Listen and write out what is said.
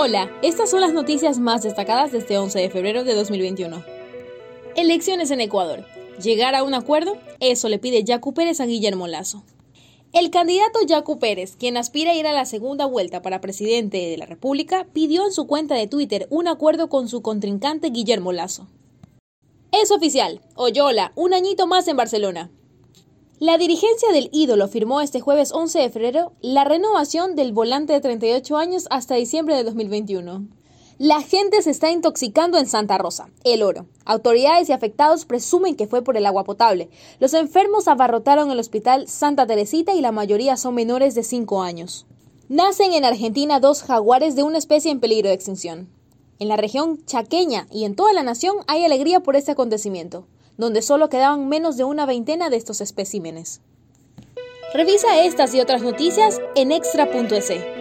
Hola, estas son las noticias más destacadas de este 11 de febrero de 2021. Elecciones en Ecuador. Llegar a un acuerdo, eso le pide Yacu Pérez a Guillermo Lazo. El candidato Yacu Pérez, quien aspira a ir a la segunda vuelta para presidente de la República, pidió en su cuenta de Twitter un acuerdo con su contrincante Guillermo Lazo. Es oficial, Oyola, un añito más en Barcelona. La dirigencia del ídolo firmó este jueves 11 de febrero la renovación del volante de 38 años hasta diciembre de 2021. La gente se está intoxicando en Santa Rosa, el oro. Autoridades y afectados presumen que fue por el agua potable. Los enfermos abarrotaron el hospital Santa Teresita y la mayoría son menores de 5 años. Nacen en Argentina dos jaguares de una especie en peligro de extinción. En la región chaqueña y en toda la nación hay alegría por este acontecimiento donde solo quedaban menos de una veintena de estos especímenes. Revisa estas y otras noticias en extra.es.